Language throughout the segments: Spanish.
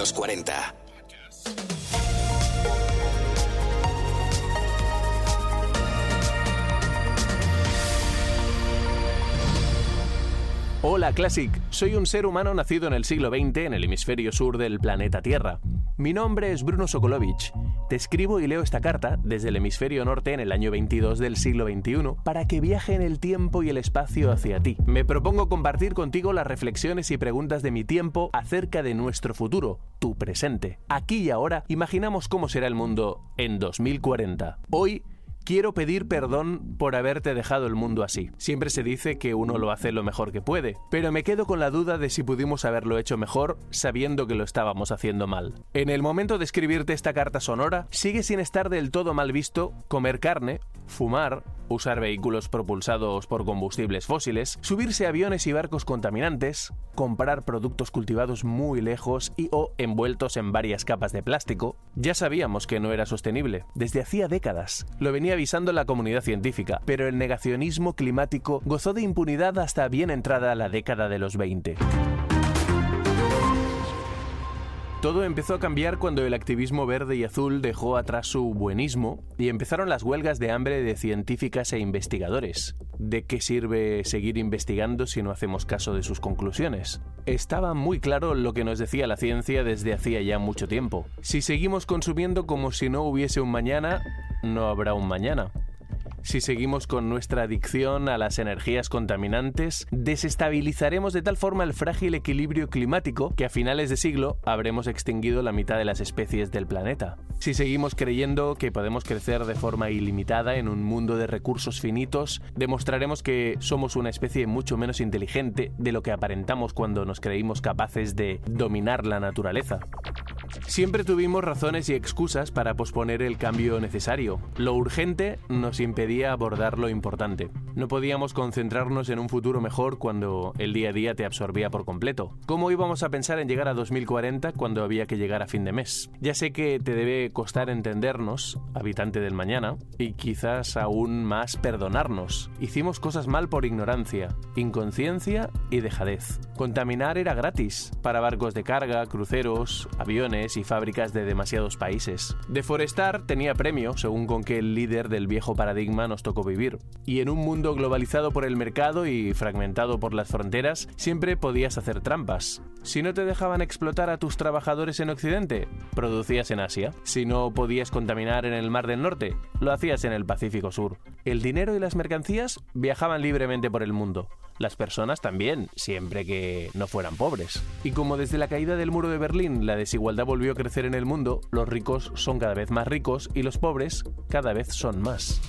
los 40. Hola Classic, soy un ser humano nacido en el siglo XX en el hemisferio sur del planeta Tierra. Mi nombre es Bruno Sokolovich. Te escribo y leo esta carta desde el hemisferio norte en el año 22 del siglo XXI para que viaje en el tiempo y el espacio hacia ti. Me propongo compartir contigo las reflexiones y preguntas de mi tiempo acerca de nuestro futuro, tu presente. Aquí y ahora imaginamos cómo será el mundo en 2040. Hoy Quiero pedir perdón por haberte dejado el mundo así. Siempre se dice que uno lo hace lo mejor que puede, pero me quedo con la duda de si pudimos haberlo hecho mejor sabiendo que lo estábamos haciendo mal. En el momento de escribirte esta carta sonora, sigue sin estar del todo mal visto comer carne, fumar, usar vehículos propulsados por combustibles fósiles, subirse a aviones y barcos contaminantes, comprar productos cultivados muy lejos y o envueltos en varias capas de plástico. Ya sabíamos que no era sostenible, desde hacía décadas. Lo venía avisando la comunidad científica, pero el negacionismo climático gozó de impunidad hasta bien entrada la década de los 20. Todo empezó a cambiar cuando el activismo verde y azul dejó atrás su buenismo y empezaron las huelgas de hambre de científicas e investigadores. ¿De qué sirve seguir investigando si no hacemos caso de sus conclusiones? Estaba muy claro lo que nos decía la ciencia desde hacía ya mucho tiempo. Si seguimos consumiendo como si no hubiese un mañana, no habrá un mañana. Si seguimos con nuestra adicción a las energías contaminantes, desestabilizaremos de tal forma el frágil equilibrio climático que a finales de siglo habremos extinguido la mitad de las especies del planeta. Si seguimos creyendo que podemos crecer de forma ilimitada en un mundo de recursos finitos, demostraremos que somos una especie mucho menos inteligente de lo que aparentamos cuando nos creímos capaces de dominar la naturaleza. Siempre tuvimos razones y excusas para posponer el cambio necesario. Lo urgente nos impedía abordar lo importante. No podíamos concentrarnos en un futuro mejor cuando el día a día te absorbía por completo. ¿Cómo íbamos a pensar en llegar a 2040 cuando había que llegar a fin de mes? Ya sé que te debe costar entendernos, habitante del mañana, y quizás aún más perdonarnos. Hicimos cosas mal por ignorancia, inconsciencia y dejadez. Contaminar era gratis para barcos de carga, cruceros, aviones y fábricas de demasiados países. Deforestar tenía premio según con qué líder del viejo paradigma nos tocó vivir. Y en un mundo globalizado por el mercado y fragmentado por las fronteras, siempre podías hacer trampas. Si no te dejaban explotar a tus trabajadores en Occidente, producías en Asia. Si no podías contaminar en el Mar del Norte, lo hacías en el Pacífico Sur. El dinero y las mercancías viajaban libremente por el mundo. Las personas también, siempre que no fueran pobres. Y como desde la caída del muro de Berlín la desigualdad volvió a crecer en el mundo, los ricos son cada vez más ricos y los pobres cada vez son más.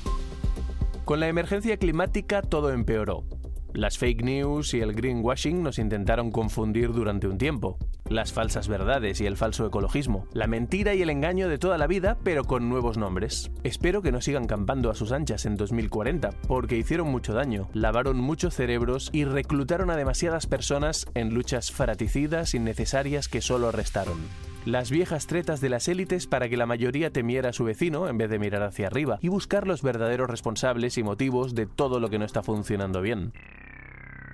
Con la emergencia climática todo empeoró. Las fake news y el greenwashing nos intentaron confundir durante un tiempo. Las falsas verdades y el falso ecologismo. La mentira y el engaño de toda la vida, pero con nuevos nombres. Espero que no sigan campando a sus anchas en 2040, porque hicieron mucho daño, lavaron muchos cerebros y reclutaron a demasiadas personas en luchas faraticidas innecesarias que solo restaron las viejas tretas de las élites para que la mayoría temiera a su vecino en vez de mirar hacia arriba y buscar los verdaderos responsables y motivos de todo lo que no está funcionando bien.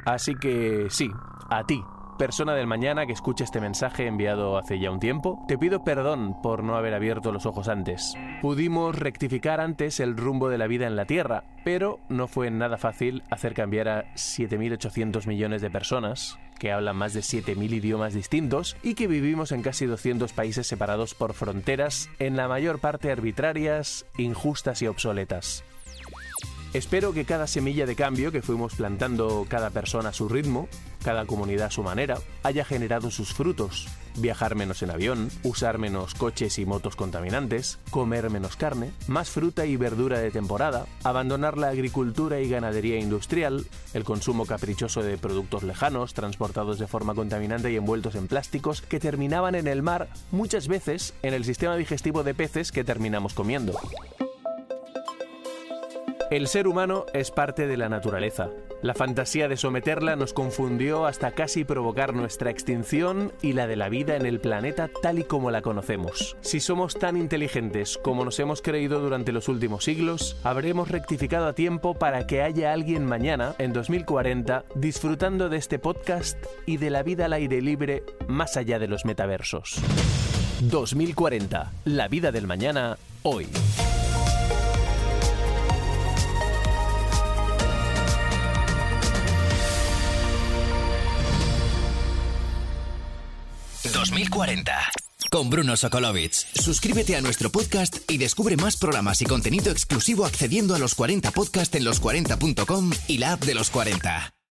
Así que sí, a ti, persona del mañana que escucha este mensaje enviado hace ya un tiempo, te pido perdón por no haber abierto los ojos antes. Pudimos rectificar antes el rumbo de la vida en la Tierra, pero no fue nada fácil hacer cambiar a 7.800 millones de personas, que hablan más de 7.000 idiomas distintos y que vivimos en casi 200 países separados por fronteras, en la mayor parte arbitrarias, injustas y obsoletas. Espero que cada semilla de cambio que fuimos plantando cada persona a su ritmo, cada comunidad a su manera, haya generado sus frutos. Viajar menos en avión, usar menos coches y motos contaminantes, comer menos carne, más fruta y verdura de temporada, abandonar la agricultura y ganadería industrial, el consumo caprichoso de productos lejanos, transportados de forma contaminante y envueltos en plásticos que terminaban en el mar, muchas veces en el sistema digestivo de peces que terminamos comiendo. El ser humano es parte de la naturaleza, La fantasía de someterla nos confundió hasta casi provocar nuestra extinción y la de la vida en el planeta tal y como la conocemos. Si somos tan inteligentes como nos hemos creído durante los últimos siglos, habremos rectificado a tiempo para que haya alguien mañana, en 2040, disfrutando de este podcast y de la vida al aire libre más allá de los metaversos. 2040, la vida del mañana, hoy. ...2040... Con Bruno Sokolovic. Suscríbete a nuestro podcast y descubre más programas y contenido exclusivo accediendo a los 40 podcast en los40.com y la app de los 40.